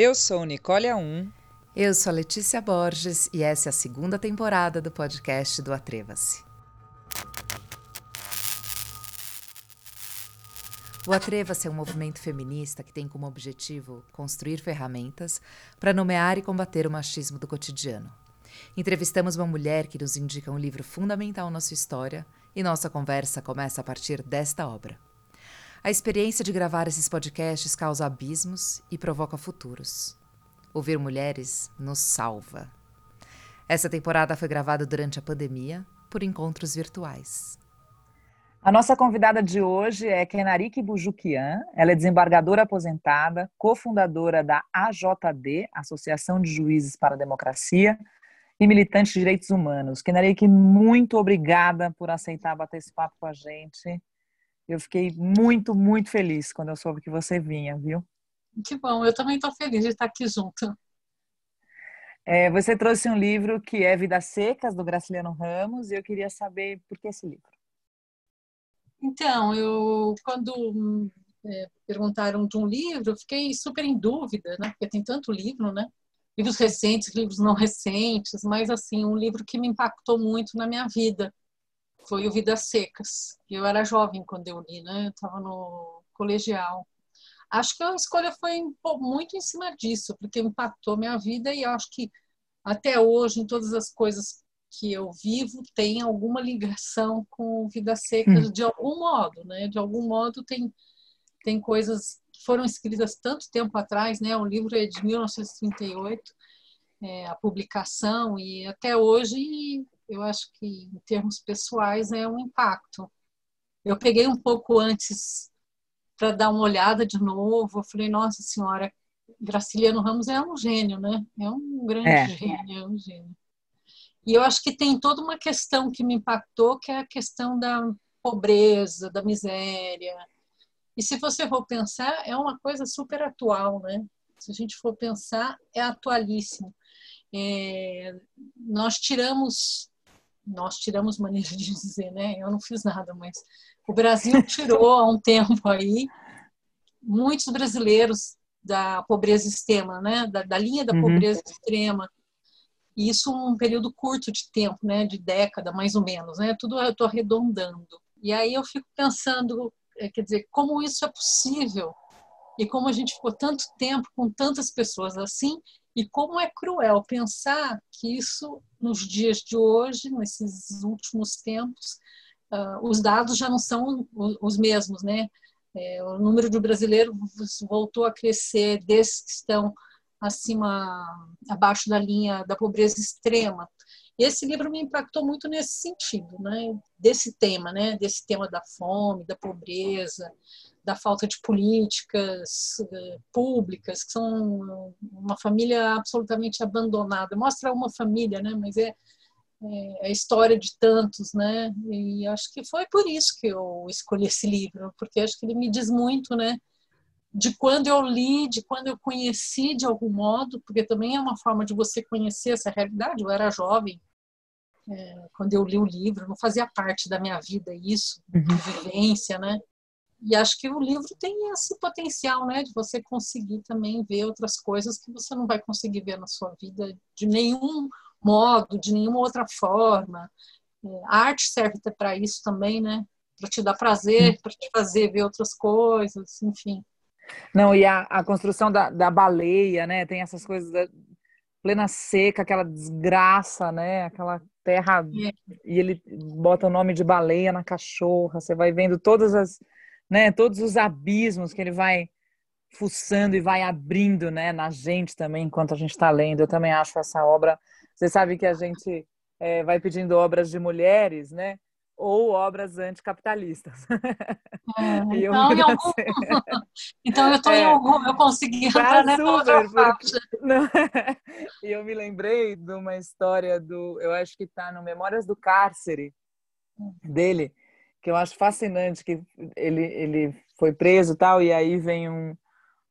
Eu sou Nicole A1. Eu sou Letícia Borges e essa é a segunda temporada do podcast do Atreva-se. O Atreva-se é um movimento feminista que tem como objetivo construir ferramentas para nomear e combater o machismo do cotidiano. Entrevistamos uma mulher que nos indica um livro fundamental na sua história e nossa conversa começa a partir desta obra. A experiência de gravar esses podcasts causa abismos e provoca futuros. Ouvir mulheres nos salva. Essa temporada foi gravada durante a pandemia por encontros virtuais. A nossa convidada de hoje é Kenarike Bujukian. Ela é desembargadora aposentada, cofundadora da AJD, Associação de Juízes para a Democracia, e militante de direitos humanos. Kenarike, muito obrigada por aceitar bater esse papo com a gente. Eu fiquei muito, muito feliz quando eu soube que você vinha, viu? Que bom, eu também estou feliz de estar aqui junto. É, você trouxe um livro que é Vidas Secas, do Graciliano Ramos, e eu queria saber por que esse livro. Então, eu quando é, perguntaram de um livro, eu fiquei super em dúvida, né? Porque tem tanto livro, né? Livros recentes, livros não recentes, mas assim, um livro que me impactou muito na minha vida foi o Vidas Secas. Eu era jovem quando eu li, né? Eu estava no colegial. Acho que a escolha foi muito em cima disso, porque impactou minha vida e acho que até hoje, em todas as coisas que eu vivo tem alguma ligação com Vidas Secas hum. de algum modo, né? De algum modo tem tem coisas que foram escritas tanto tempo atrás, né? O livro é de 1938, é, a publicação e até hoje eu acho que em termos pessoais é um impacto. Eu peguei um pouco antes para dar uma olhada de novo, eu falei, nossa senhora, Graciliano Ramos é um gênio, né? É um grande é. gênio, é um gênio. E eu acho que tem toda uma questão que me impactou, que é a questão da pobreza, da miséria. E se você for pensar, é uma coisa super atual, né? Se a gente for pensar, é atualíssimo. É, nós tiramos, nós tiramos maneira de dizer, né? Eu não fiz nada, mas o Brasil tirou há um tempo aí muitos brasileiros da pobreza extrema, né? Da, da linha da uhum. pobreza extrema e isso um período curto de tempo, né, de década mais ou menos, né, tudo eu estou arredondando. E aí eu fico pensando, é, quer dizer, como isso é possível e como a gente ficou tanto tempo com tantas pessoas assim e como é cruel pensar que isso nos dias de hoje, nesses últimos tempos, uh, os dados já não são os mesmos, né? É, o número de brasileiros voltou a crescer desses que estão acima, abaixo da linha da pobreza extrema. Esse livro me impactou muito nesse sentido, né? Desse tema, né? Desse tema da fome, da pobreza, da falta de políticas uh, públicas, que são uma família absolutamente abandonada. Mostra uma família, né? Mas é, é a história de tantos, né? E acho que foi por isso que eu escolhi esse livro, porque acho que ele me diz muito, né? de quando eu li, de quando eu conheci de algum modo, porque também é uma forma de você conhecer essa realidade. Eu era jovem é, quando eu li o livro, não fazia parte da minha vida isso, uhum. vivência, né? E acho que o livro tem esse potencial, né, de você conseguir também ver outras coisas que você não vai conseguir ver na sua vida de nenhum modo, de nenhuma outra forma. É, a arte serve para isso também, né? Para te dar prazer, para te fazer ver outras coisas, enfim. Não, e a, a construção da, da baleia, né? Tem essas coisas da plena seca, aquela desgraça, né? Aquela terra. É. E ele bota o nome de baleia na cachorra. Você vai vendo todas as, né? Todos os abismos que ele vai fuçando e vai abrindo, né? Na gente também, enquanto a gente está lendo. Eu também acho essa obra. Você sabe que a gente é, vai pedindo obras de mulheres, né? ou obras anticapitalistas. É, então, eu algum... então, eu estou é, em algum, eu consegui entrar nessa outra E eu me lembrei de uma história do, eu acho que está no Memórias do Cárcere dele, que eu acho fascinante, que ele, ele foi preso e tal, e aí vem um,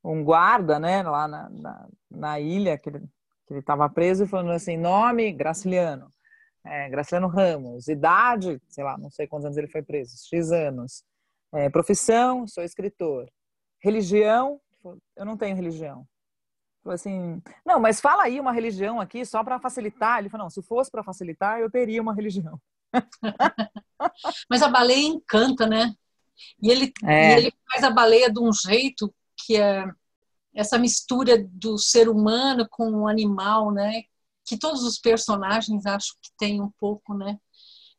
um guarda, né, lá na, na, na ilha que ele estava preso, falando assim, nome Graciliano é, Graciliano Ramos, idade, sei lá, não sei quantos anos ele foi preso, X anos. É, profissão, sou escritor. Religião, eu não tenho religião. Falou assim, não, mas fala aí uma religião aqui só para facilitar. Ele falou, não, se fosse para facilitar, eu teria uma religião. mas a baleia encanta, né? E ele, é. e ele faz a baleia de um jeito que é essa mistura do ser humano com o animal, né? Que todos os personagens acho que tem um pouco, né?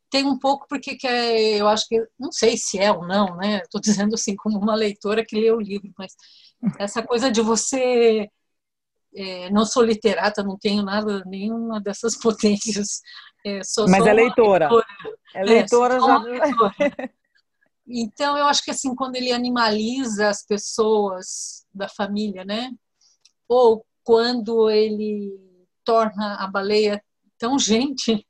Tem um pouco porque que é, eu acho que não sei se é ou não, né? Estou dizendo assim como uma leitora que lê o livro, mas essa coisa de você é, não sou literata, não tenho nada, nenhuma dessas potências. É, sou, Mas é leitora. leitora. É leitora é, já. Leitora. Então, eu acho que assim, quando ele animaliza as pessoas da família, né? Ou quando ele torna a baleia tão gente,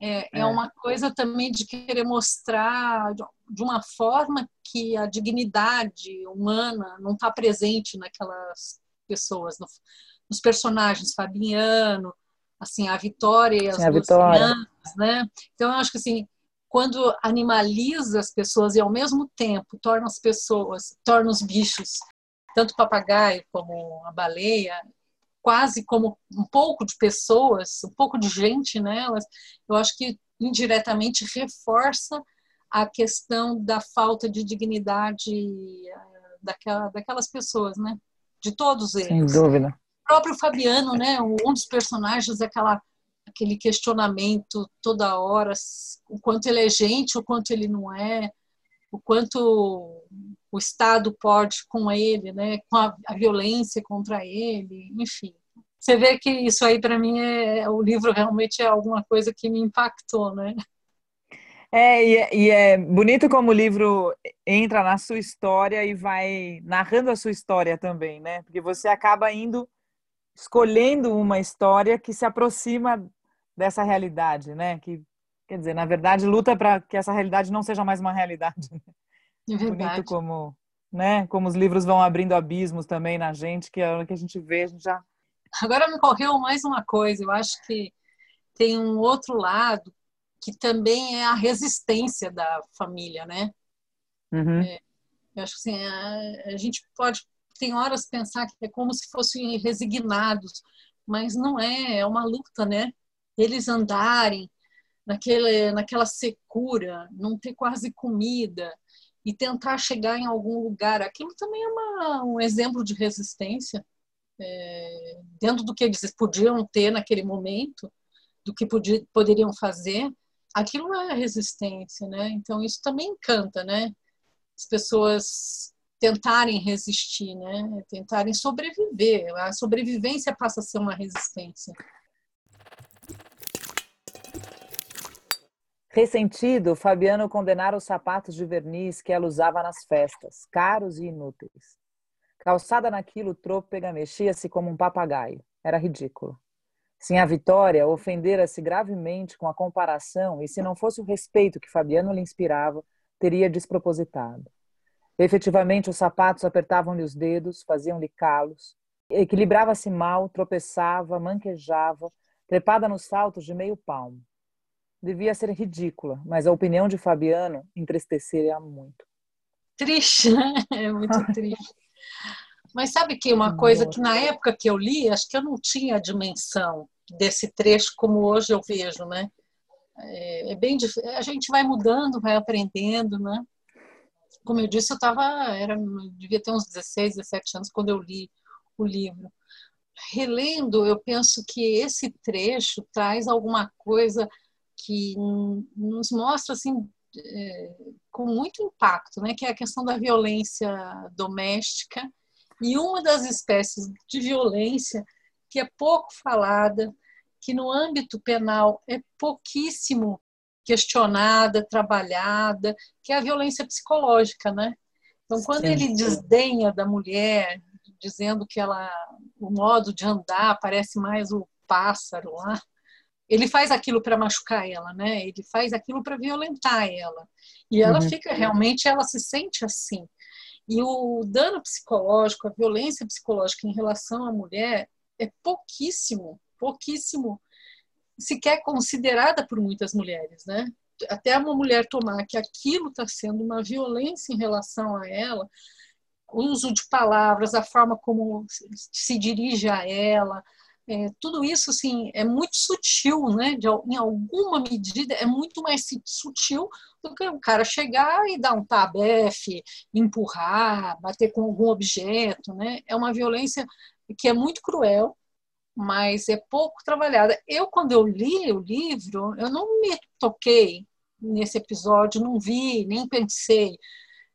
é, é, é. uma coisa também de querer mostrar de uma forma que a dignidade humana não está presente naquelas pessoas, nos personagens, Fabiano, assim, a Vitória e as Sim, Vitória. né? Então, eu acho que assim, quando animaliza as pessoas e ao mesmo tempo torna as pessoas, torna os bichos, tanto o papagaio como a baleia, quase como um pouco de pessoas, um pouco de gente nelas, eu acho que indiretamente reforça a questão da falta de dignidade eh, daquela, daquelas pessoas, né? De todos eles. Sem dúvida próprio Fabiano, né, um dos personagens, aquela aquele questionamento toda hora, o quanto ele é gente, o quanto ele não é, o quanto o Estado pode com ele, né, com a, a violência contra ele, enfim. Você vê que isso aí para mim é o livro realmente é alguma coisa que me impactou, né? É e, é, e é bonito como o livro entra na sua história e vai narrando a sua história também, né? Porque você acaba indo escolhendo uma história que se aproxima dessa realidade, né? Que quer dizer, na verdade, luta para que essa realidade não seja mais uma realidade. Né? É verdade. Bonito como, né? Como os livros vão abrindo abismos também na gente, que a hora que a gente vê, a gente já Agora me correu mais uma coisa, eu acho que tem um outro lado que também é a resistência da família, né? Uhum. É, eu acho que assim, a, a gente pode tem horas pensar que é como se fossem resignados, mas não é, é uma luta, né? Eles andarem naquele, naquela secura, não ter quase comida e tentar chegar em algum lugar. Aquilo também é uma, um exemplo de resistência, é, dentro do que eles podiam ter naquele momento, do que podia, poderiam fazer. Aquilo é resistência, né? Então isso também encanta, né? As pessoas tentarem resistir, né? Tentarem sobreviver. A sobrevivência passa a ser uma resistência. Ressentido, Fabiano condenara os sapatos de verniz que ela usava nas festas, caros e inúteis. Calçada naquilo, trôpega mexia-se como um papagaio. Era ridículo. Sim, a Vitória ofendera-se gravemente com a comparação e, se não fosse o respeito que Fabiano lhe inspirava, teria despropositado. Efetivamente, os sapatos apertavam-lhe os dedos, faziam-lhe calos. Equilibrava-se mal, tropeçava, manquejava, trepada nos saltos de meio palmo. Devia ser ridícula, mas a opinião de Fabiano entristecia muito. Triste, né? É muito triste. Mas sabe que uma coisa que na época que eu li, acho que eu não tinha a dimensão desse trecho como hoje eu vejo, né? É, é bem a gente vai mudando, vai aprendendo, né? Como eu disse, eu estava, era, devia ter uns 16, 17 anos quando eu li o livro. Relendo, eu penso que esse trecho traz alguma coisa que nos mostra assim é, com muito impacto, né, que é a questão da violência doméstica e uma das espécies de violência que é pouco falada, que no âmbito penal é pouquíssimo questionada, trabalhada, que é a violência psicológica, né? Então, quando Sim. ele desdenha da mulher, dizendo que ela, o modo de andar parece mais o pássaro lá, ele faz aquilo para machucar ela, né? Ele faz aquilo para violentar ela. E ela uhum. fica realmente, ela se sente assim. E o dano psicológico, a violência psicológica em relação à mulher é pouquíssimo, pouquíssimo sequer considerada por muitas mulheres, né? Até uma mulher tomar que aquilo está sendo uma violência em relação a ela, o uso de palavras, a forma como se dirige a ela, é, tudo isso assim, é muito sutil, né? De, em alguma medida, é muito mais sutil do que o cara chegar e dar um tabefe, empurrar, bater com algum objeto. Né? É uma violência que é muito cruel, mas é pouco trabalhada. Eu, quando eu li o livro, eu não me toquei nesse episódio, não vi, nem pensei.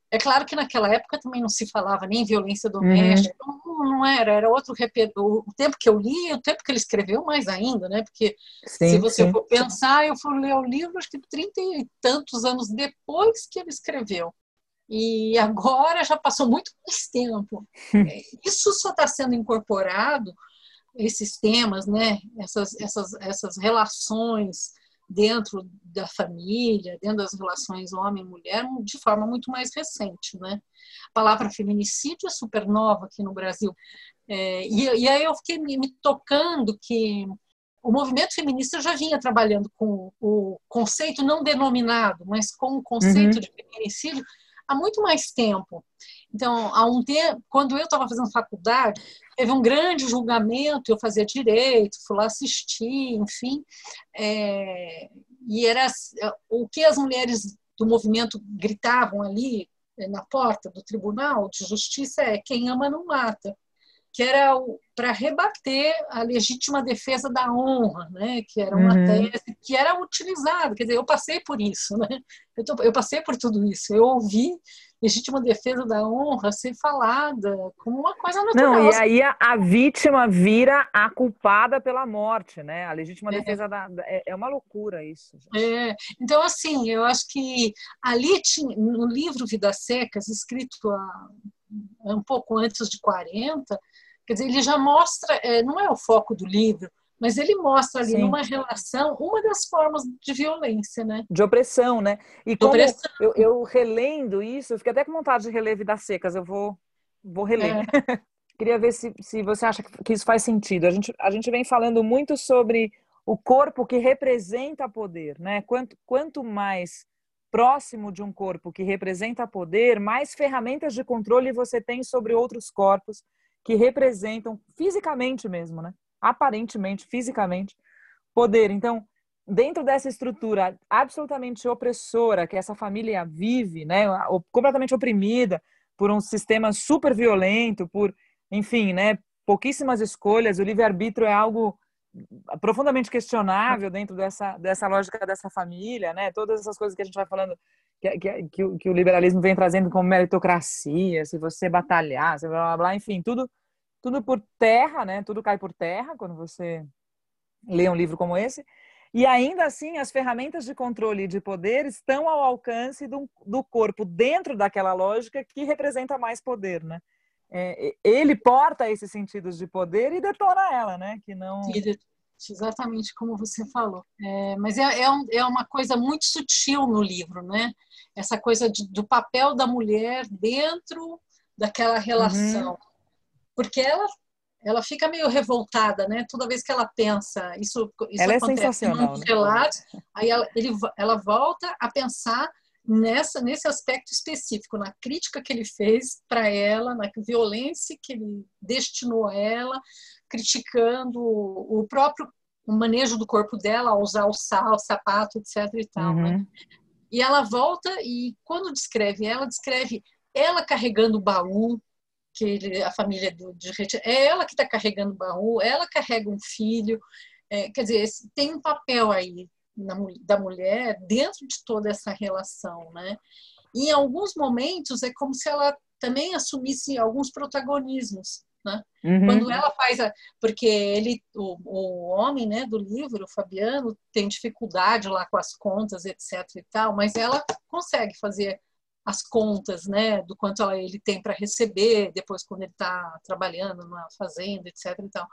É claro que naquela época também não se falava nem violência doméstica, uhum. não, não, era, era outro o tempo que eu li, o tempo que ele escreveu mais ainda, né? Porque sim, se você sim. for pensar, eu fui ler o livro acho que trinta e tantos anos depois que ele escreveu. E agora já passou muito mais tempo. É, isso só está sendo incorporado esses temas, né? Essas essas essas relações dentro da família, dentro das relações homem-mulher, de forma muito mais recente. Né? A palavra feminicídio é super nova aqui no Brasil. É, e, e, aí eu fiquei me, me, tocando que o movimento feminista já vinha trabalhando com o conceito não denominado, mas com o conceito uhum. de feminicídio há muito mais tempo. Então, há um tempo, quando eu estava fazendo faculdade, teve um grande julgamento, eu fazia direito, fui lá assistir, enfim, é, e era o que as mulheres do movimento gritavam ali é, na porta do tribunal de justiça é quem ama não mata que era para rebater a legítima defesa da honra, né? que era uma uhum. tese que era utilizada. Quer dizer, eu passei por isso, né? eu, tô, eu passei por tudo isso. Eu ouvi legítima defesa da honra ser falada como uma coisa natural. Não, e aí a, a vítima vira a culpada pela morte, né? A legítima é. defesa da, é, é, uma loucura isso. É. Então, assim, eu acho que ali tinha, no livro Vidas Secas, escrito há, um pouco antes de 40, quer dizer, ele já mostra, é, não é o foco do livro, mas ele mostra ali Sim. numa relação uma das formas de violência, né? De opressão, né? E como eu, eu, relendo isso, eu fiquei até com vontade de reler Vidas Secas, eu vou, vou reler. É. Queria ver se, se você acha que isso faz sentido. A gente, a gente vem falando muito sobre o corpo que representa poder, né? Quanto, quanto mais próximo de um corpo que representa poder, mais ferramentas de controle você tem sobre outros corpos que representam fisicamente mesmo, né? aparentemente, fisicamente, poder. Então, dentro dessa estrutura absolutamente opressora que essa família vive, né, completamente oprimida por um sistema super violento, por, enfim, né, pouquíssimas escolhas, o livre-arbítrio é algo profundamente questionável dentro dessa, dessa lógica dessa família, né, todas essas coisas que a gente vai falando que, que, que, o, que o liberalismo vem trazendo como meritocracia, se você batalhar, se blá, blá, blá, enfim, tudo tudo por terra, né? Tudo cai por terra quando você lê um livro como esse. E ainda assim, as ferramentas de controle e de poder estão ao alcance do, do corpo dentro daquela lógica que representa mais poder, né? É, ele porta esses sentidos de poder e detona ela, né? Que não exatamente como você falou. É, mas é, é, um, é, uma coisa muito sutil no livro, né? Essa coisa de, do papel da mulher dentro daquela relação. Uhum porque ela ela fica meio revoltada, né? Toda vez que ela pensa, isso, isso ela é sensacional, né? relatos, aí ela, ele, ela volta a pensar nessa nesse aspecto específico, na crítica que ele fez para ela, na violência que ele destinou a ela, criticando o próprio o manejo do corpo dela, ao usar o sal, o sapato, etc. E tal. Né? Uhum. Né? E ela volta e quando descreve ela, descreve ela carregando o baú, que ele, a família do, de é ela que está carregando o baú, ela carrega um filho, é, quer dizer, tem um papel aí na, da mulher dentro de toda essa relação, né? E em alguns momentos é como se ela também assumisse alguns protagonismos, né? Uhum. Quando ela faz a, porque ele, o, o homem, né, do livro, o Fabiano, tem dificuldade lá com as contas, etc. e tal, mas ela consegue fazer as contas, né, do quanto ele tem para receber depois quando ele está trabalhando na fazenda, etc. Então,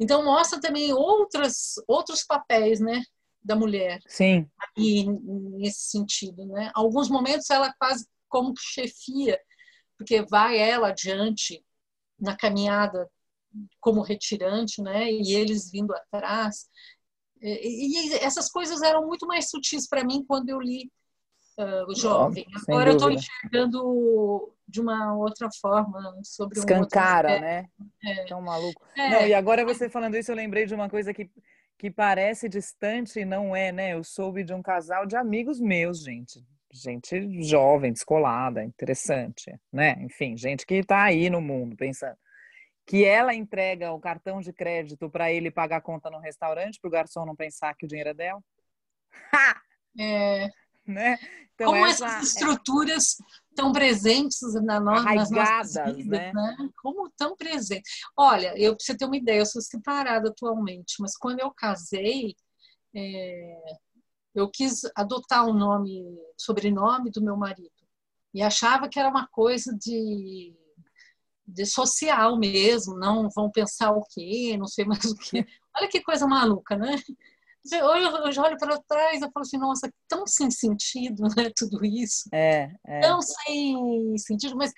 então mostra também outras outros papéis, né, da mulher. Sim. E nesse sentido, né? Alguns momentos ela quase como que chefia, porque vai ela adiante na caminhada como retirante, né? E eles vindo atrás. E essas coisas eram muito mais sutis para mim quando eu li uh, jovem. Agora eu estou enxergando de uma outra forma sobre escancara, um né? É. Tão maluco. É. Não, e agora você falando isso, eu lembrei de uma coisa que que parece distante e não é, né? Eu soube de um casal de amigos meus, gente. Gente jovem, descolada, interessante, né? Enfim, gente que está aí no mundo pensando. Que ela entrega o cartão de crédito para ele pagar a conta no restaurante, para o garçom não pensar que o dinheiro é dela. Ha! É. Né? Então, Como essa, essas estruturas tão presentes na no, nas nossas vidas, né? né? Como tão presentes. Olha, eu preciso ter uma ideia, eu sou separada atualmente, mas quando eu casei, é, eu quis adotar o um nome, sobrenome do meu marido. E achava que era uma coisa de, de social mesmo, não vão pensar o quê, não sei mais o quê. Olha que coisa maluca, né? Hoje eu olho para trás e falo assim, nossa, tão sem sentido, né? Tudo isso. É, é. Tão sem sentido, mas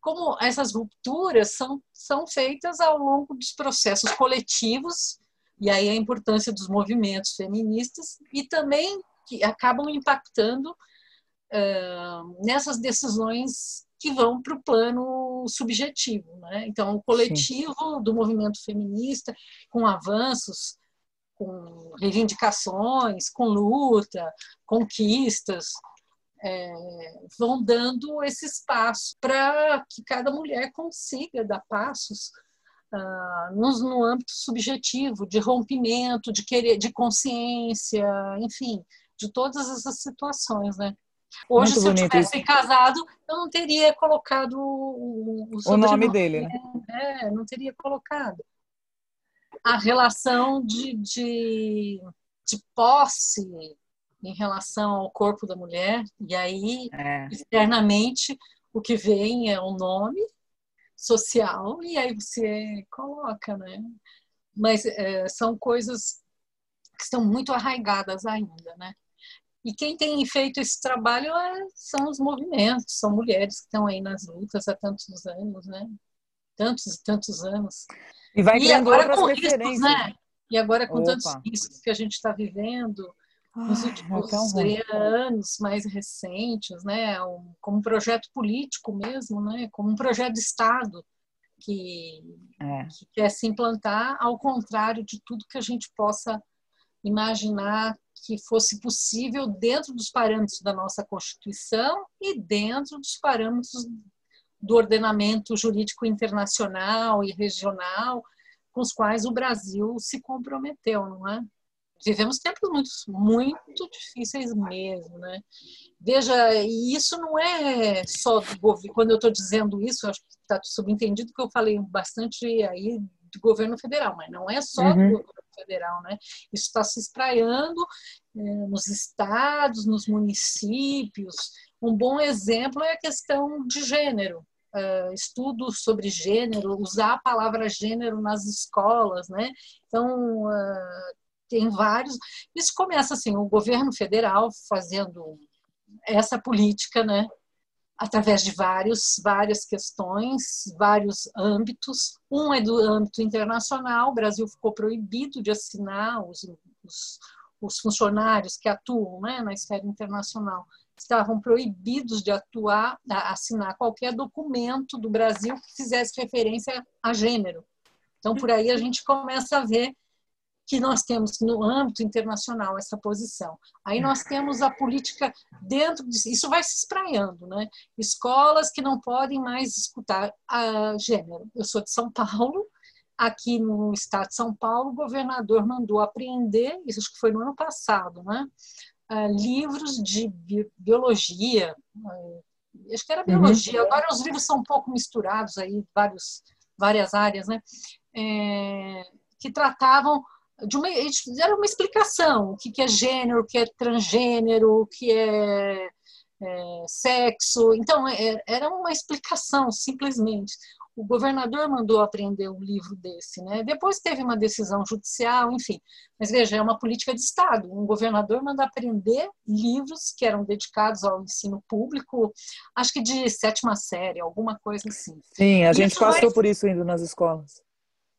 como essas rupturas são, são feitas ao longo dos processos coletivos, e aí a importância dos movimentos feministas, e também que acabam impactando uh, nessas decisões que vão para o plano subjetivo. Né? Então, o coletivo Sim. do movimento feminista, com avanços com reivindicações, com luta, conquistas, é, vão dando esse espaço para que cada mulher consiga dar passos ah, no, no, âmbito subjetivo, de rompimento, de querer, de consciência, enfim, de todas essas situações, né? Hoje, Muito se eu tivesse isso. casado, eu não teria colocado o, o, o nome dele, né? É, não teria colocado a relação de, de, de posse em relação ao corpo da mulher, e aí, é. externamente, o que vem é o nome social, e aí você coloca, né? Mas é, são coisas que estão muito arraigadas ainda, né? E quem tem feito esse trabalho é, são os movimentos, são mulheres que estão aí nas lutas há tantos anos, né? Tantos e tantos anos. E vai e agora com riscos, né? E agora com Opa. tantos riscos que a gente está vivendo nos últimos é anos mais recentes, né? Um, como um projeto político mesmo, né? Como um projeto de Estado que, é. que quer se implantar ao contrário de tudo que a gente possa imaginar que fosse possível dentro dos parâmetros da nossa Constituição e dentro dos parâmetros do ordenamento jurídico internacional e regional com os quais o Brasil se comprometeu, não é? Vivemos tempos muito, muito difíceis mesmo, né? Veja, e isso não é só do governo. Quando eu estou dizendo isso, acho que está subentendido que eu falei bastante aí do governo federal, mas não é só uhum. do governo federal, né? Isso está se espraiando é, nos estados, nos municípios, um bom exemplo é a questão de gênero. Uh, estudos sobre gênero, usar a palavra gênero nas escolas, né? Então, uh, tem vários. Isso começa assim, o governo federal fazendo essa política, né? Através de vários, várias questões, vários âmbitos. Um é do âmbito internacional, o Brasil ficou proibido de assinar os, os, os funcionários que atuam né, na esfera internacional estavam proibidos de atuar, assinar qualquer documento do Brasil que fizesse referência a gênero. Então, por aí a gente começa a ver que nós temos no âmbito internacional essa posição. Aí nós temos a política dentro disso, isso vai se espraiando, né? Escolas que não podem mais escutar a gênero. Eu sou de São Paulo, aqui no estado de São Paulo, o governador mandou apreender, isso acho que foi no ano passado, né? Uh, livros de bi biologia, uh, acho que era uhum. biologia, uhum. agora os livros são um pouco misturados aí, vários, várias áreas, né? É, que tratavam de uma, fizeram uma explicação, o que, que é gênero, o que é transgênero, o que é, é sexo. Então, é, era uma explicação, simplesmente o governador mandou aprender um livro desse, né? Depois teve uma decisão judicial, enfim. Mas veja, é uma política de Estado. Um governador manda aprender livros que eram dedicados ao ensino público, acho que de sétima série, alguma coisa assim. Sim, a gente passou vai... por isso indo nas escolas.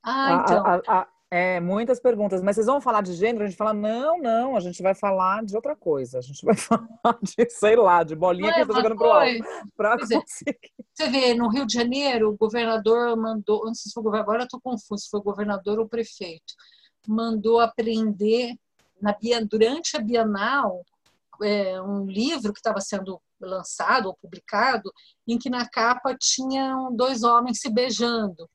Ah, então. A, a, É, muitas perguntas. Mas vocês vão falar de gênero? A gente fala, não, não, a gente vai falar de outra coisa. A gente vai falar de, sei lá, de bolinha que eu tô jogando pro alto. Pra conseguir. Você vê, no Rio de Janeiro, o governador mandou, não sei se foi governador, agora eu tô confuso, se foi o governador ou o prefeito, mandou aprender na, durante a Bienal é, um livro que estava sendo lançado ou publicado, em que na capa tinham dois homens se beijando.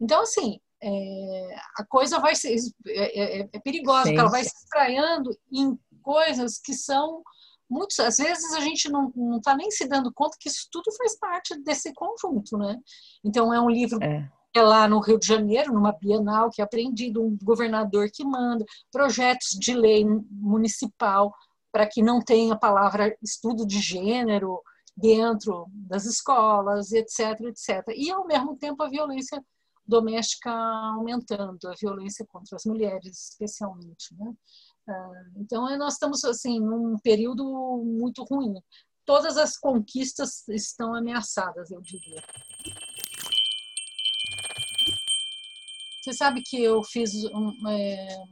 Então, assim, é, a coisa vai ser é, é, é perigosa, ela vai se espraiando em coisas que são muitas às vezes a gente não está nem se dando conta que isso tudo faz parte desse conjunto, né? Então é um livro é. é lá no Rio de Janeiro, numa Bienal, que é aprendido, um governador que manda, projetos de lei municipal para que não tenha a palavra estudo de gênero dentro das escolas, etc, etc. E, ao mesmo tempo, a violência doméstica aumentando, a violência contra as mulheres, especialmente. Né? Ah, então, nós estamos assim num período muito ruim. Todas as conquistas estão ameaçadas, eu diria. Você sabe que eu fiz um, é,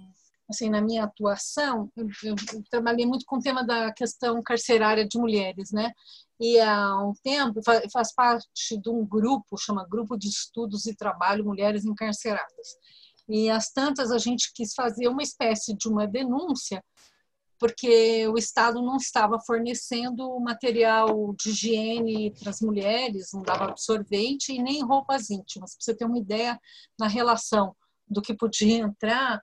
assim, na minha atuação, eu, eu, trabalhei muito com o tema da questão carcerária de mulheres, né? E há um tempo faz, faz parte de um grupo, chama Grupo de Estudos e Trabalho Mulheres Encarceradas. E as tantas a gente quis fazer uma espécie de uma denúncia, porque o Estado não estava fornecendo material de higiene para as mulheres, não dava absorvente e nem roupas íntimas. Para você ter uma ideia na relação do que podia entrar,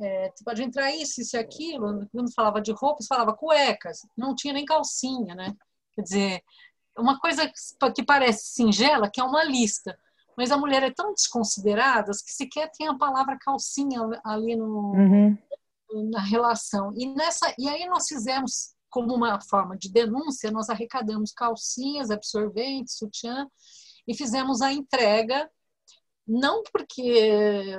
é, você pode entrar isso, isso e aquilo. Quando falava de roupas, falava cuecas, não tinha nem calcinha, né? Quer dizer, uma coisa que parece singela, que é uma lista, mas a mulher é tão desconsiderada que sequer tem a palavra calcinha ali no, uhum. na relação. E, nessa, e aí nós fizemos, como uma forma de denúncia, nós arrecadamos calcinhas, absorventes, sutiã, e fizemos a entrega não porque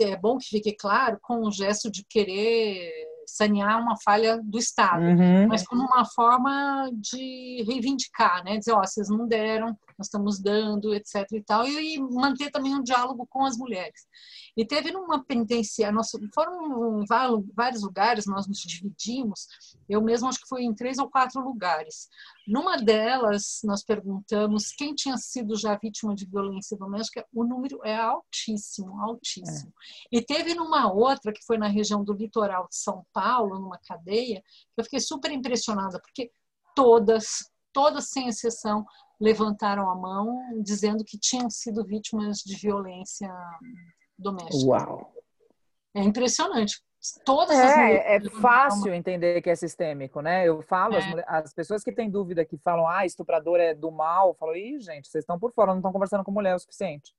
é bom que fique claro com o gesto de querer sanear uma falha do Estado, uhum. mas como uma forma de reivindicar, né? Dizer, ó, vocês não deram, nós estamos dando, etc e tal, e, manter também um diálogo com as mulheres. E teve numa penitenciária, nós foram vários lugares, nós nos dividimos, eu mesmo acho que fui em três ou quatro lugares. Numa delas, nós perguntamos quem tinha sido já vítima de violência doméstica, o número é altíssimo, altíssimo. É. E teve numa outra, que foi na região do litoral de São Paulo, numa cadeia, eu fiquei super impressionada, porque todas, todas sem exceção, levantaram a mão dizendo que tinham sido vítimas de violência doméstica. Uau! É impressionante. Todas é, é fácil entender que é sistêmico, né? Eu falo, é. as, as, pessoas que têm dúvida que falam, ah, estuprador é do mal, eu falo, ih, gente, vocês estão por fora, não estão conversando com mulher o suficiente.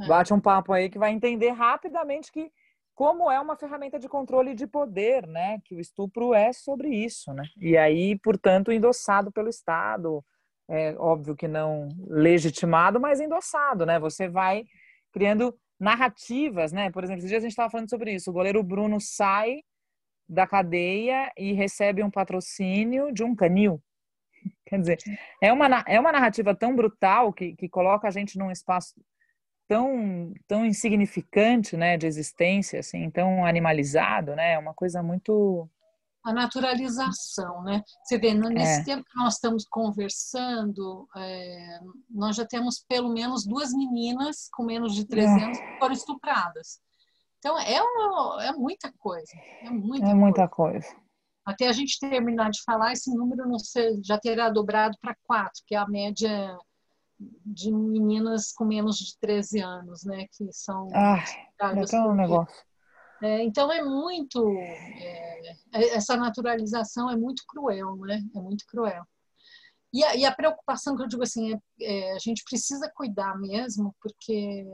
É. Bate um papo aí que vai entender rapidamente que como é uma ferramenta de controle de poder, né? Que o estupro é sobre isso, né? E aí, portanto, endossado pelo Estado, é óbvio que não legitimado, mas endossado, né? Você vai criando narrativas, né? Por exemplo, esses dias a gente estava falando sobre isso. O goleiro Bruno sai da cadeia e recebe um patrocínio de um canil. Quer dizer, é uma, é uma narrativa tão brutal que, que coloca a gente num espaço tão, tão insignificante, né, de existência, assim, tão animalizado, né, é uma coisa muito... A naturalização, né? Você vê, nesse é. tempo que nós estamos conversando, é, nós já temos pelo menos duas meninas com menos de 13 é. anos que foram estupradas. Então, é, uma, é muita coisa. É muita, é muita coisa. coisa. Até a gente terminar de falar, esse número não sei, já terá dobrado para quatro, que é a média de meninas com menos de 13 anos, né? Que são. Ai, é um negócio. É, então é muito. É, é, essa naturalização é muito cruel, né? É muito cruel. E a, e a preocupação que eu digo assim, é, é, a gente precisa cuidar mesmo, porque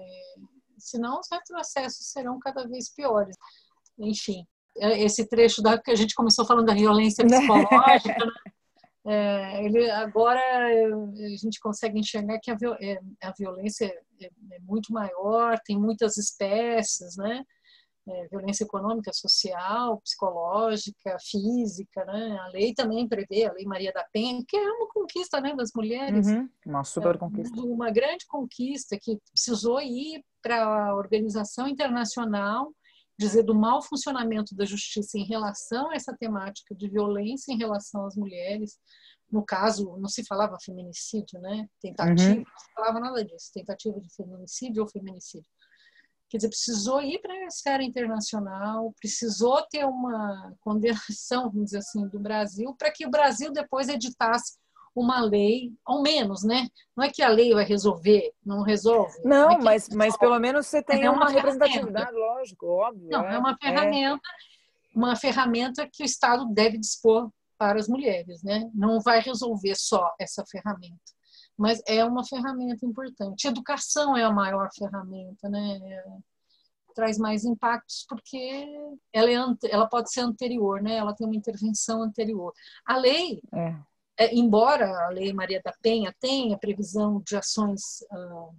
senão os retrocessos serão cada vez piores. Enfim, é, esse trecho da que a gente começou falando da violência psicológica, né? Ele, agora a gente consegue enxergar que a, a violência é, é, muito maior, tem muitas espécies, né? É, violência econômica, social, psicológica, física, né? A lei também prevê, a Lei Maria da Penha, que é uma conquista né, das mulheres. Uhum, uma super conquista. Uma grande conquista que precisou ir para a organização internacional dizer do mau funcionamento da justiça em relação a essa temática de violência em relação às mulheres. No caso, não se falava feminicídio, né? Tentativa, uhum. não se falava nada disso, tentativa de feminicídio ou feminicídio. Quer dizer, precisou ir para a esfera internacional, precisou ter uma condenação, vamos dizer assim, do Brasil, para que o Brasil depois editasse uma lei, ao menos, né? Não é que a lei vai resolver, não resolve. Não, não é mas, mas pelo menos você tem é uma, uma representatividade, lógico, óbvio. Não, é, é uma é. ferramenta, é. uma ferramenta que o Estado deve dispor para as mulheres, né? Não vai resolver só essa ferramenta, mas é uma ferramenta importante. Educação é a maior ferramenta, né? traz mais impactos porque ela, é, ela pode ser anterior, né? Ela tem uma intervenção anterior. A lei é é, embora a Lei Maria da Penha tenha previsão de ações ah,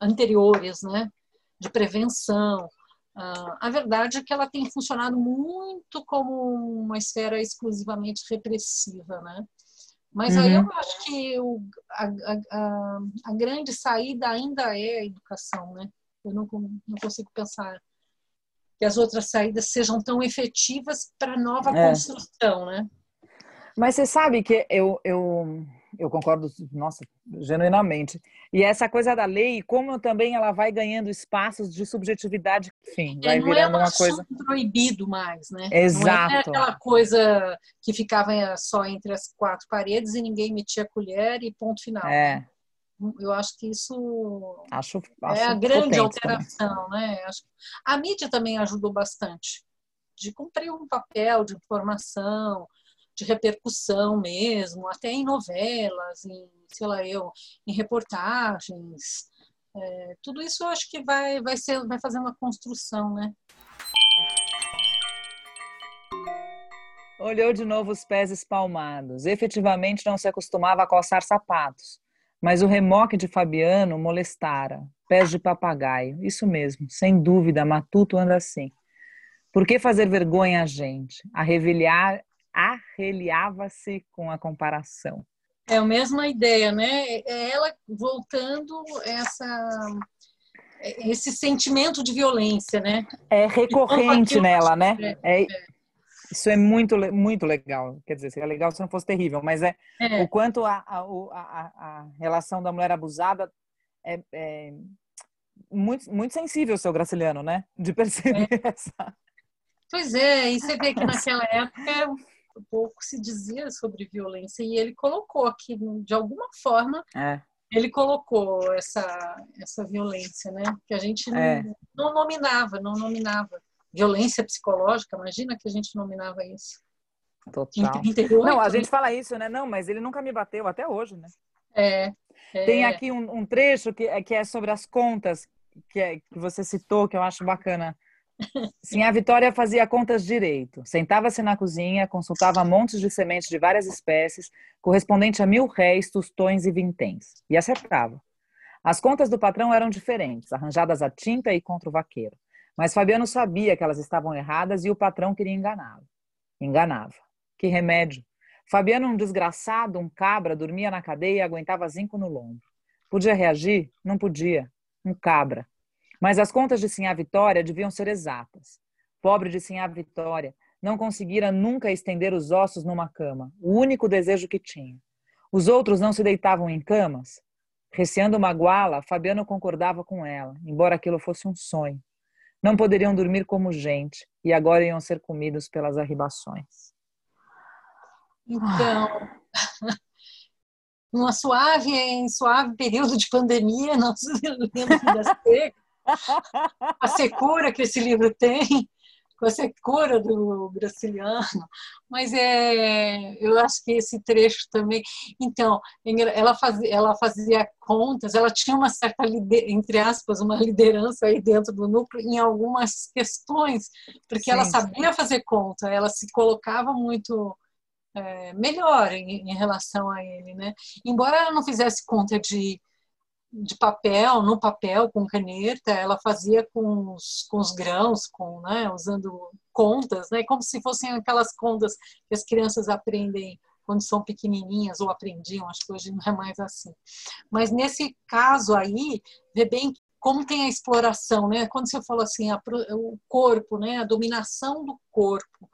anteriores, né, de prevenção, ah, a verdade é que ela tem funcionado muito como uma esfera exclusivamente repressiva, né? Mas uhum. aí eu acho que o, a, a, a, grande saída ainda é a educação, né? Eu não, não consigo pensar que as outras saídas sejam tão efetivas para a nova é. construção, né? Mas você sabe que eu, eu, eu concordo, nossa, genuinamente. E essa coisa da lei, como também ela vai ganhando espaços de subjetividade, enfim, vai é, não virando é uma coisa proibido mais, né? Exato. Não é aquela coisa que ficava só entre as quatro paredes e ninguém metia a colher e ponto final. É. Eu acho que isso acho, acho é a grande alteração, também. né? A mídia também ajudou bastante de cumprir um papel de informação, de repercussão mesmo, até em novelas, em, sei lá eu, em reportagens. É, tudo isso eu acho que vai, vai, ser, vai fazer uma construção, né? Olhou de novo os pés espalmados. Efetivamente não se acostumava a calçar sapatos, mas o remoque de Fabiano molestara. Pés de papagaio, isso mesmo, sem dúvida, Matuto anda assim. Por que fazer vergonha a gente? A revelar, arreliava-se com a comparação. É a mesma ideia, né? É ela voltando essa esse sentimento de violência, né? É recorrente nela, né? É, é, isso é muito, muito legal. Quer dizer, seria legal se não fosse terrível, mas é, é. o quanto a, a, a, a, relação da mulher abusada é, é, muito, muito sensível, seu Graciliano, né? De perceber é. essa. Pois é, e você vê que naquela época pouco se dizia sobre violência e ele colocou aqui, de alguma forma, é. ele colocou essa, essa violência, né? Que a gente não, é. não nominava, não nominava. Violência psicológica, imagina que a gente nominava isso. Total. 38, não, a gente fala isso, né? Não, mas ele nunca me bateu até hoje, né? É. é. Tem aqui um, um, trecho que, é, que é sobre as contas, que, é, que você citou, que eu acho bacana Sim, a Vitória fazia contas direito. Sentava-se na cozinha, consultava montes de sementes de várias espécies, correspondente a mil réis, tostões e vinténs, e acertava. As contas do patrão eram diferentes, arranjadas a tinta e contra o vaqueiro. Mas Fabiano sabia que elas estavam erradas e o patrão queria enganá-lo. Enganava. Que remédio! Fabiano, um desgraçado, um cabra, dormia na cadeia e aguentava zinco no lombo. Podia reagir? Não podia. Um cabra. Mas as contas de Sinhá Vitória deviam ser exatas. Pobre de Sinhá Vitória, não conseguira nunca estender os ossos numa cama, o único desejo que tinha. Os outros não se deitavam em camas? Receando magoá-la, Fabiano concordava com ela, embora aquilo fosse um sonho. Não poderiam dormir como gente, e agora iam ser comidos pelas arribações. Então, numa suave, em suave período de pandemia, nós lemos das secas, a secura que esse livro tem, com a secura do Graciliano, mas é, eu acho que esse trecho também. Então, ela fazia, ela fazia contas, ela tinha uma certa, entre aspas, uma liderança aí dentro do núcleo em algumas questões, porque sim, ela sabia sim. fazer conta, ela se colocava muito. É, melhor em, em relação a ele, né? Embora ela não fizesse conta de de papel, no papel, com caneta, ela fazia com os, com os grãos, com, né, usando contas, né, como se fossem aquelas contas que as crianças aprendem quando são pequenininhas ou aprendiam, acho que hoje não é mais assim. Mas nesse caso aí, vê bem como tem a exploração, né? Quando você falou assim, a, o corpo, né? A dominação do corpo,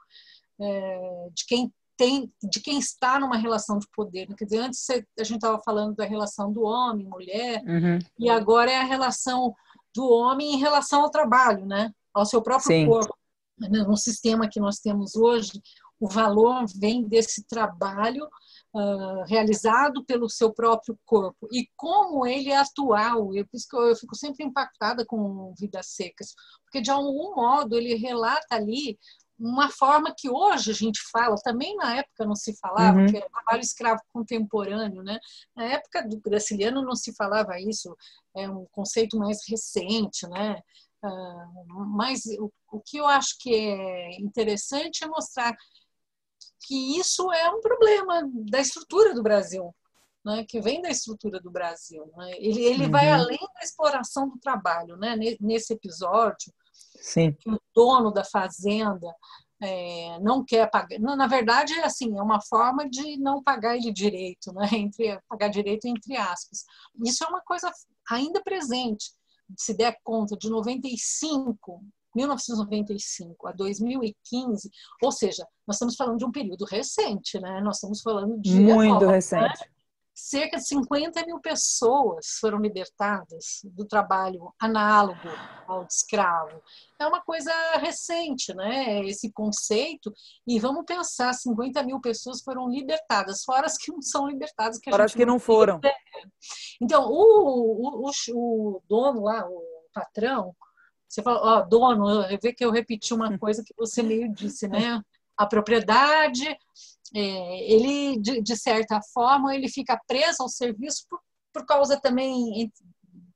é, de quem tem, de quem está numa relação de poder. Né? Quer dizer, antes a gente estava falando da relação do homem, mulher, uhum. e agora é a relação do homem em relação ao trabalho, né? Ao seu próprio Sim. corpo. No sistema que nós temos hoje, o valor vem desse trabalho uh, realizado pelo seu próprio corpo e como ele é atual. Eu, eu fico sempre impactada com Vidas Secas, porque de algum modo ele relata ali uma forma que hoje a gente fala, também na época não se falava, uhum. que era trabalho escravo contemporâneo, né? Na época do Graciliano não se falava isso, é um conceito mais recente, né? Uh, mas o, o que eu acho que é interessante é mostrar que isso é um problema da estrutura do Brasil, né, que vem da estrutura do Brasil. Né? Ele, ele uhum. vai além da exploração do trabalho. Né? Nesse episódio, Sim. que o dono da fazenda é, não quer pagar. Na verdade, é assim, é uma forma de não pagar ele direito, né? entre, pagar direito entre aspas. Isso é uma coisa ainda presente. Se der conta, de 95 1995 a 2015, ou seja, nós estamos falando de um período recente, né? Nós estamos falando de muito recente. Né? Cerca de 50 mil pessoas foram libertadas do trabalho análogo ao de escravo. É uma coisa recente, né? Esse conceito. E vamos pensar: 50 mil pessoas foram libertadas, fora as que não são libertadas. Que fora as que não, não foram. Então, o, o, o, dono lá, o patrão, você fala, ó, dono, eu vê que eu repeti uma coisa que você meio disse, né? A propriedade, é, ele, de, de, certa forma, ele fica preso ao serviço por, por causa também, em,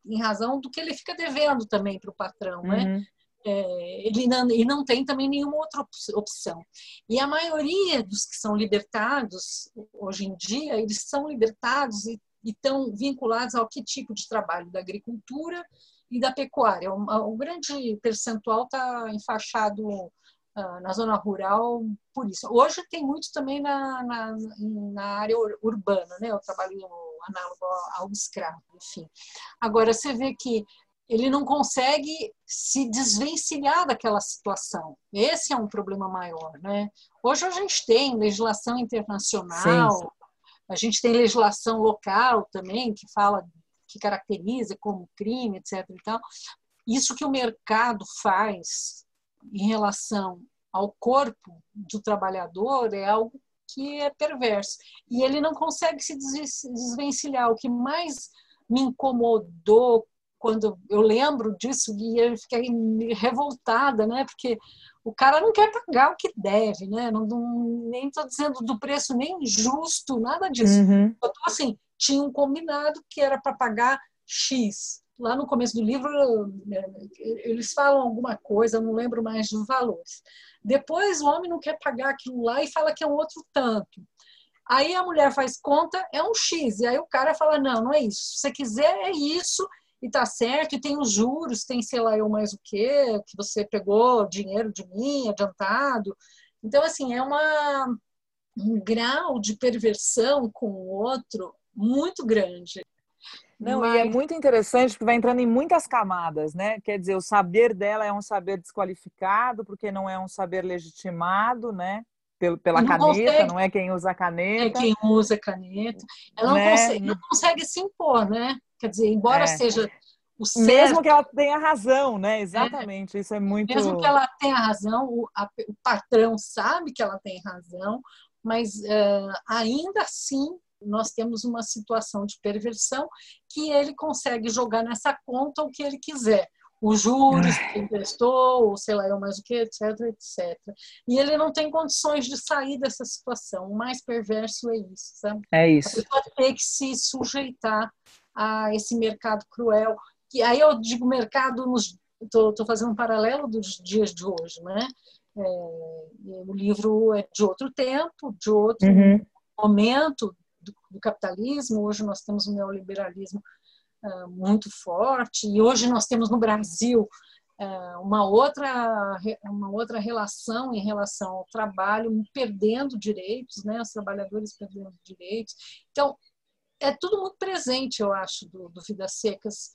em razão do que ele fica devendo também para o patrão, né? uhum. né? É, ele não, e não tem também nenhuma outra opção. E a maioria dos que são libertados, hoje em dia, eles são libertados e estão vinculados ao que tipo de trabalho? Da agricultura e da pecuária. O, grande percentual está enfaixado uh, na zona rural por isso. Hoje tem muito também na, na, na área urbana, né? o trabalho análogo ao escravo, enfim. Agora, você vê que ele não consegue se desvencilhar daquela situação. Esse é um problema maior, né? Hoje a gente tem legislação internacional, Sim. a gente tem legislação local também que fala que caracteriza como crime, etc. Então, isso que o mercado faz em relação ao corpo do trabalhador é algo que é perverso. E ele não consegue se desvencilhar. O que mais me incomodou quando eu lembro disso e eu fiquei revoltada, né? Porque o cara não quer pagar o que deve, né? Não, não nem estou dizendo do preço nem justo, nada disso. Uhum. Eu tô assim, tinha um combinado que era para pagar X. Lá no começo do livro, eles falam alguma coisa, não lembro mais dos valores. Depois, o homem não quer pagar aquilo lá e fala que é um outro tanto. Aí a mulher faz conta, é um X. E aí o cara fala: não, não é isso. Se você quiser, é isso e tá certo, e tem os juros, tem sei lá eu mais o quê, que você pegou dinheiro de mim, adiantado. Então, assim, é uma, um grau de perversão com o outro muito grande. Não, Mas... e é muito interessante porque vai entrando em muitas camadas, né? Quer dizer, o saber dela é um saber desqualificado, porque não é um saber legitimado, né? Pela caneta, consegue. não é quem usa a caneta. É quem usa a caneta. Ela não, né? consegue, não consegue se impor, né? Quer dizer, embora é. seja o certo, Mesmo que ela tenha razão, né? Exatamente, é. isso é muito... Mesmo que ela tenha razão, o, a, o patrão sabe que ela tem razão, mas uh, ainda assim nós temos uma situação de perversão que ele consegue jogar nessa conta o que ele quiser. Os juros que emprestou, ou sei lá eu mais o que, etc, etc. E ele não tem condições de sair dessa situação. O mais perverso é isso, sabe? É isso. A pessoa tem que se sujeitar a esse mercado cruel. Que aí eu digo mercado nos estou fazendo um paralelo dos dias de hoje, né? É, o livro é de outro tempo, de outro uhum. momento do, capitalismo. Hoje nós temos um neoliberalismo uh, muito forte e hoje nós temos no Brasil uh, uma outra uma outra relação em relação ao trabalho, perdendo direitos, né? Os trabalhadores perdendo direitos. Então é tudo muito presente, eu acho, do, do Vidas Secas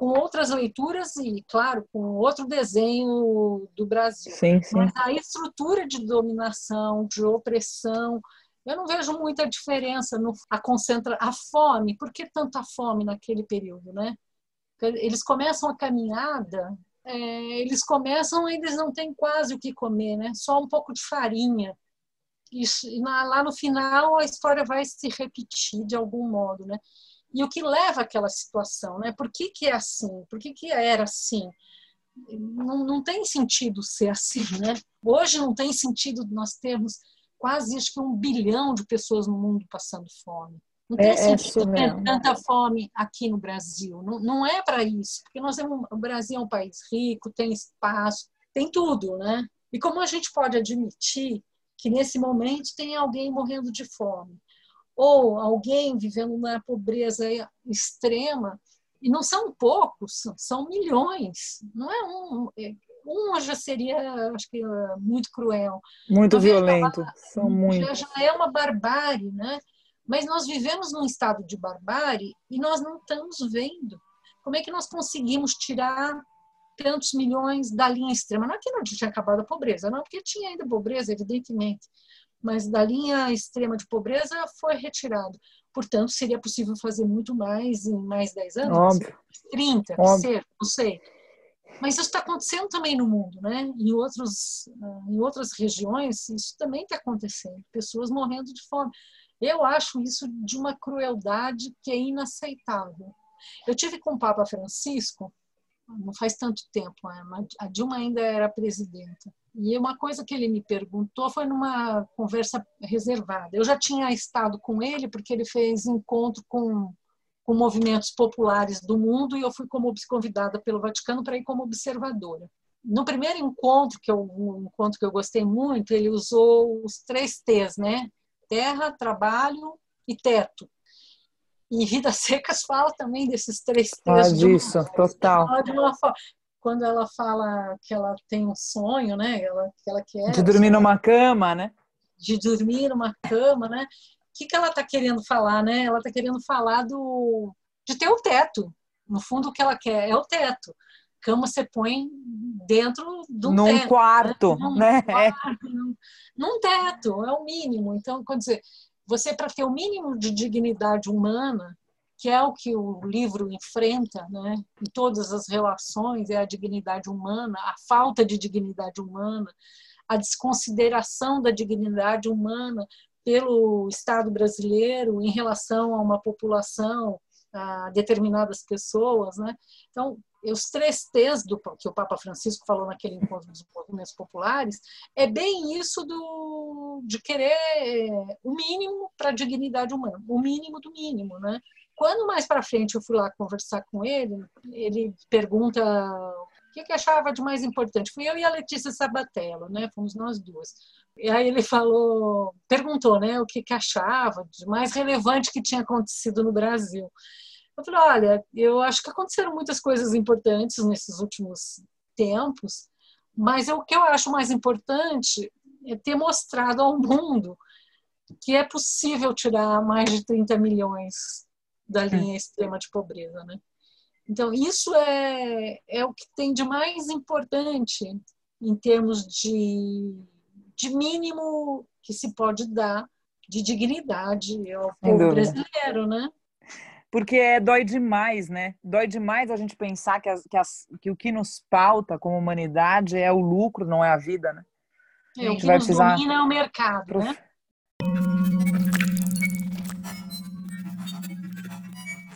com outras leituras e, claro, com outro desenho do Brasil. Sim, sim. Mas a estrutura de dominação, de opressão, eu não vejo muita diferença no a concentra a fome. Por que tanta fome naquele período, né? Eles começam a caminhada, é, eles começam, eles não têm quase o que comer, né? Só um pouco de farinha. E, e na, lá no final a história vai se repetir de algum modo, né? e o que leva àquela situação, né? Por que, que é assim? Por que, que era assim? Não, não tem sentido ser assim, né? Hoje não tem sentido nós termos quase acho que um bilhão de pessoas no mundo passando fome. Não tem é, sentido é ter tanta fome aqui no Brasil. Não, não é para isso, porque nós temos, o Brasil é um país rico, tem espaço, tem tudo, né? E como a gente pode admitir que nesse momento tem alguém morrendo de fome? ou alguém vivendo na pobreza extrema, e não são poucos, são milhões, não é um. É, um já seria, acho que, muito cruel. Muito Talvez violento, são muito. Já, já é uma barbárie, né? Mas nós vivemos num estado de barbárie e nós não estamos vendo. Como é que nós conseguimos tirar tantos milhões da linha extrema? Não é que não tinha acabado a pobreza, não, porque tinha ainda pobreza, evidentemente mas da linha extrema de pobreza foi retirado. Portanto, seria possível fazer muito mais em mais 10 anos? Óbvio. 30, Óbvio. não sei. Mas isso está acontecendo também no mundo, né? Em, outros, em outras regiões, isso também está acontecendo. Pessoas morrendo de fome. Eu acho isso de uma crueldade que é inaceitável. Eu tive com o Papa Francisco, não faz tanto tempo, né? a Dilma ainda era presidenta. E uma coisa que ele me perguntou foi numa conversa reservada. Eu já tinha estado com ele porque ele fez encontro com, com movimentos populares do mundo e eu fui como convidada pelo Vaticano para ir como observadora. No primeiro encontro que eu um encontro que eu gostei muito, ele usou os três T's, né? Terra, trabalho e teto. E Vidas Secas fala também desses três T's. Ah, disso, total. De uma, quando ela fala que ela tem um sonho, né? Ela, que ela quer. De dormir numa cama, né? De dormir numa cama, né? O que, que ela está querendo falar, né? Ela está querendo falar do de ter o teto. No fundo, o que ela quer é o teto. Cama você põe dentro de um num teto, quarto, né? Num, né? Quarto, num, num teto, é o mínimo. Então, quer dizer, você para ter o mínimo de dignidade humana, que é o que o livro enfrenta, né? Em todas as relações é a dignidade humana, a falta de dignidade humana, a desconsideração da dignidade humana pelo Estado brasileiro em relação a uma população, a determinadas pessoas, né? Então, os três T's do, que o Papa Francisco falou naquele encontro dos movimentos populares, é bem isso do, de querer o mínimo para a dignidade humana, o mínimo do mínimo, né? Quando mais para frente eu fui lá conversar com ele, ele pergunta o que, que achava de mais importante. Fui eu e a Letícia Sabatella, né? Fomos nós duas. E aí ele falou, perguntou, né, o que, que achava de mais relevante que tinha acontecido no Brasil. Eu falei, olha, eu acho que aconteceram muitas coisas importantes nesses últimos tempos, mas o que eu acho mais importante é ter mostrado ao mundo que é possível tirar mais de 30 milhões da linha extrema de pobreza, né? Então, isso é, é o que tem de mais importante em termos de, de mínimo que se pode dar de dignidade ao povo brasileiro, né? Porque é, dói demais, né? Dói demais a gente pensar que, as, que, as, que o que nos pauta como humanidade é o lucro, não é a vida, né? É, o que vai nos precisar... domina é o mercado, Prof... né?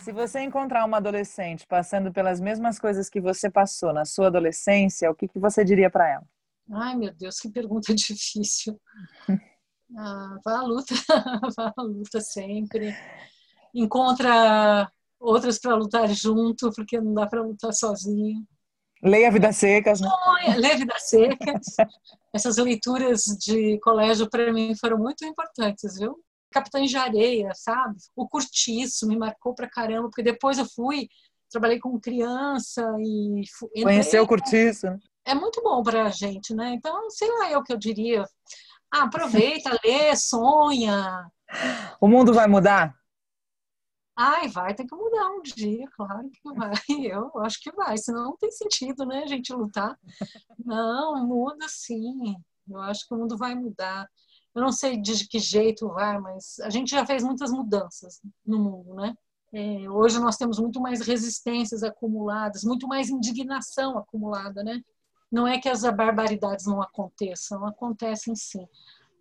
Se você encontrar uma adolescente passando pelas mesmas coisas que você passou na sua adolescência, o que, que você diria para ela? Ai, meu Deus, que pergunta difícil. Ah, vá à luta, vá à luta sempre. Encontra outras para lutar junto, porque não dá para lutar sozinho. Leia Vidas Secas, né? Leia Vidas Secas. Essas leituras de colégio para mim foram muito importantes, viu? Capitães de Areia, sabe? O Curtiço me marcou pra caramba, porque depois eu fui, trabalhei com criança e... Conheceu o Curtiço. É muito bom pra gente, né? Então, sei lá é o que eu diria. Ah, aproveita, lê, sonha. O mundo vai mudar? Ai, vai ter que mudar um dia, claro que vai. Eu acho que vai, senão não tem sentido, né, a gente lutar. Não, muda sim. Eu acho que o mundo vai mudar. Eu não sei de que jeito vai, mas a gente já fez muitas mudanças no mundo, né? É, hoje nós temos muito mais resistências acumuladas, muito mais indignação acumulada, né? Não é que as barbaridades não aconteçam, acontecem sim.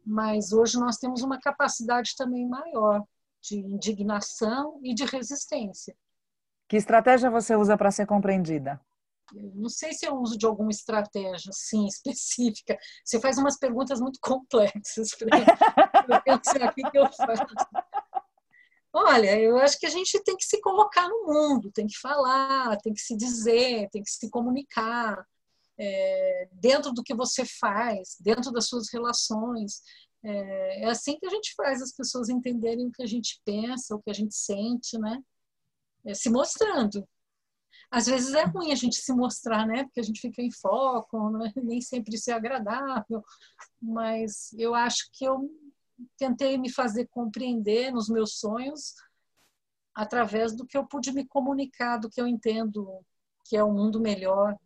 Mas hoje nós temos uma capacidade também maior de indignação e de resistência. Que estratégia você usa para ser compreendida? Não sei se eu uso de alguma estratégia assim específica. Você faz umas perguntas muito complexas para pensar aqui que eu faço. Olha, eu acho que a gente tem que se colocar no mundo, tem que falar, tem que se dizer, tem que se comunicar é, dentro do que você faz, dentro das suas relações. É, é, assim que a gente faz as pessoas entenderem o que a gente pensa, o que a gente sente, né? É, se mostrando. Às vezes é ruim a gente se mostrar, né? Porque a gente fica em foco, né? nem sempre isso é agradável. Mas eu acho que eu tentei me fazer compreender nos meus sonhos através do que eu pude me comunicar, do que eu entendo que é um mundo melhor,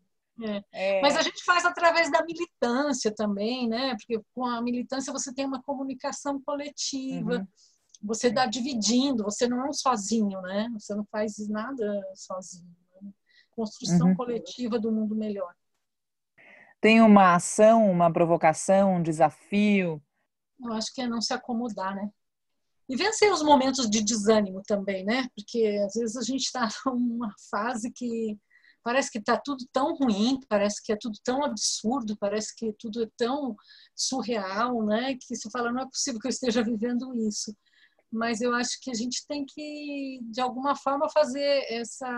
é. É. Mas a gente faz através da militância também, né? Porque com a militância você tem uma comunicação coletiva, uhum. você está dividindo, você não é um sozinho, né? Você não faz nada sozinho. Construção uhum. coletiva do mundo melhor. Tem uma ação, uma provocação, um desafio? Eu acho que é não se acomodar, né? E vencer os momentos de desânimo também, né? Porque às vezes a gente está numa fase que parece que está tudo tão ruim, parece que é tudo tão absurdo, parece que tudo é tão surreal, né? Que se fala, não é possível que eu esteja vivendo isso. Mas eu acho que a gente tem que, de alguma forma, fazer essa,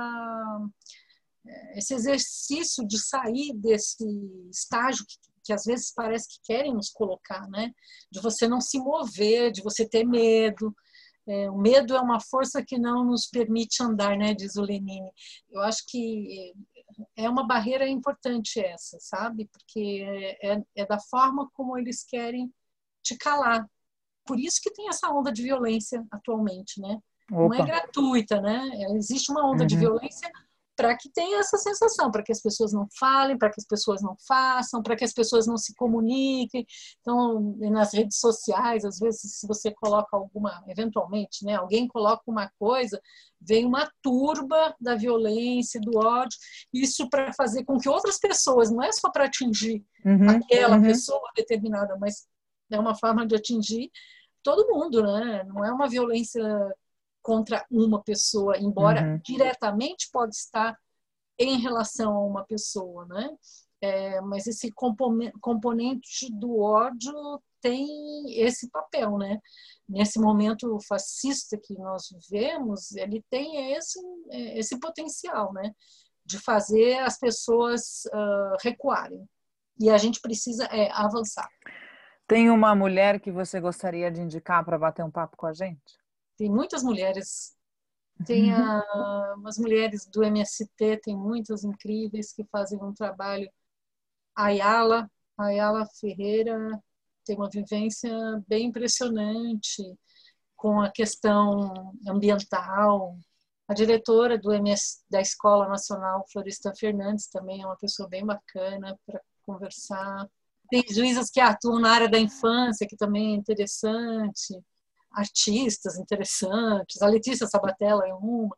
esse exercício de sair desse estágio que, que às vezes parece que querem nos colocar, né? De você não se mover, de você ter medo, é, o medo é uma força que não nos permite andar, né? Diz o Lenine. Eu acho que é uma barreira importante essa, sabe? Porque é, é da forma como eles querem te calar. Por isso que tem essa onda de violência atualmente, né? Opa. Não é gratuita, né? Existe uma onda uhum. de violência para que tenha essa sensação, para que as pessoas não falem, para que as pessoas não façam, para que as pessoas não se comuniquem. Então, nas redes sociais, às vezes, se você coloca alguma, eventualmente, né, alguém coloca uma coisa, vem uma turba da violência, do ódio, isso para fazer com que outras pessoas, não é só para atingir uhum, aquela uhum. pessoa determinada, mas é uma forma de atingir todo mundo, né? Não é uma violência contra uma pessoa, embora uhum. diretamente pode estar em relação a uma pessoa, né? É, mas esse componente do ódio tem esse papel, né? Nesse momento fascista que nós vivemos, ele tem esse, esse potencial, né? De fazer as pessoas uh, recuarem. E a gente precisa é, avançar. Tem uma mulher que você gostaria de indicar para bater um papo com a gente? Tem muitas mulheres. Tem a, as mulheres do MST, tem muitas incríveis que fazem um trabalho. A Ayala, a Ayala Ferreira tem uma vivência bem impressionante com a questão ambiental. A diretora do MS, da Escola Nacional, Florista Fernandes, também é uma pessoa bem bacana para conversar. Tem juízas que atuam na área da infância, que também é interessante artistas interessantes, a Letícia Sabatella é uma,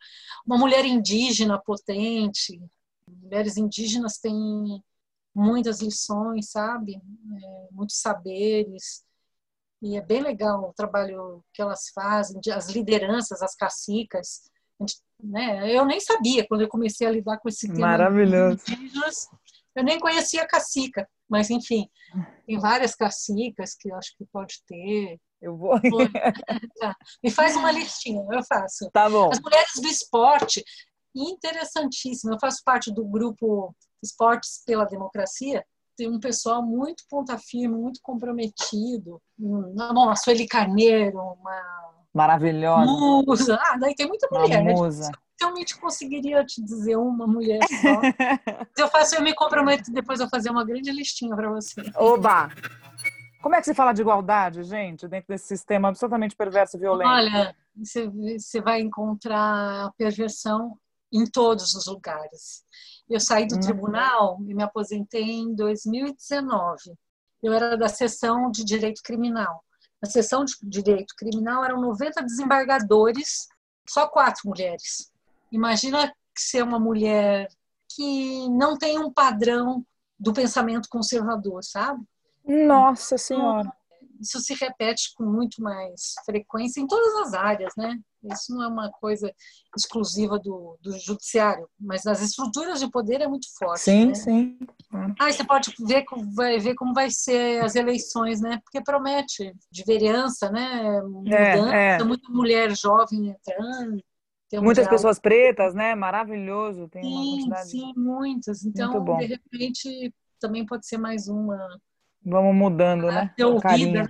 uma mulher indígena potente. Mulheres indígenas têm muitas lições, sabe? É, muitos saberes. E é bem legal o trabalho que elas fazem, as lideranças, as cacicas. Né? Eu nem sabia quando eu comecei a lidar com esse tema. Maravilhoso. Indígenas, eu nem conhecia a cacica, mas enfim, tem várias cacicas que eu acho que pode ter. Eu vou. Tá. Me faz uma listinha, eu faço. Tá bom. As mulheres do esporte, interessantíssimo. Eu faço parte do grupo Esportes pela Democracia. Tem um pessoal muito ponta firme, muito comprometido. Hum, bom, a Sueli Carneiro, uma. Maravilhosa. Musa. Ah, daí tem muita mulher. Uma musa. Realmente conseguiria te dizer uma mulher só. eu faço, eu me comprometo depois a fazer uma grande listinha para você. Oba! Como é que se fala de igualdade, gente, dentro desse sistema absolutamente perverso e violento? Olha, você, vai encontrar a perversão em todos os lugares. Eu saí do hum. tribunal e me aposentei em 2019. Eu era da seção de direito criminal. Na seção de direito criminal eram 90 desembargadores, só quatro mulheres. Imagina ser uma mulher que não tem um padrão do pensamento conservador, sabe? Nossa Senhora! Isso se repete com muito mais frequência em todas as áreas, né? Isso não é uma coisa exclusiva do, do judiciário, mas nas estruturas de poder é muito forte. Sim, né? sim. Ah, você pode ver, vai ver como vai ser as eleições, né? Porque promete de vereança, né? Mudança, é, é. muita mulher jovem entrando. Muitas pessoas pretas, né? Maravilhoso. Tem sim, uma quantidade... sim, muitas. Então, de repente, também pode ser mais uma. Vamos mudando, né? Ouvida, né?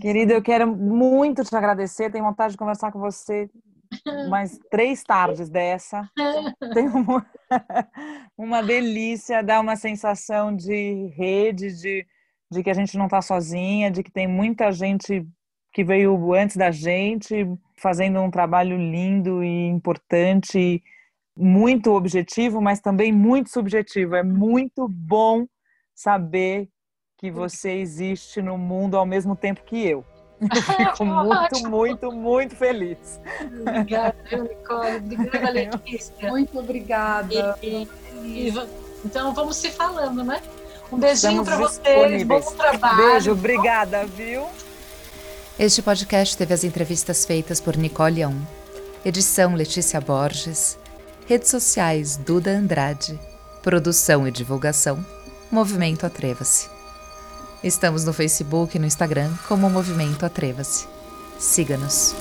Querida, eu quero muito te agradecer. Tenho vontade de conversar com você mais três tardes dessa. Tem uma, uma delícia, dá uma sensação de rede, de, de que a gente não está sozinha, de que tem muita gente que veio antes da gente, fazendo um trabalho lindo e importante, muito objetivo, mas também muito subjetivo. É muito bom saber que você existe no mundo ao mesmo tempo que eu. Eu fico muito, muito, muito feliz. Obrigada, Nicole. Obrigada, Letícia. Muito obrigada. E, e, então vamos se falando, né? Um beijinho para vocês. Bom trabalho. Beijo, obrigada, viu? Este podcast teve as entrevistas feitas por Nicole On, edição Letícia Borges, redes sociais Duda Andrade, produção e divulgação Movimento Atreva-se. Estamos no Facebook e no Instagram como Movimento Atreva-se. Siga-nos.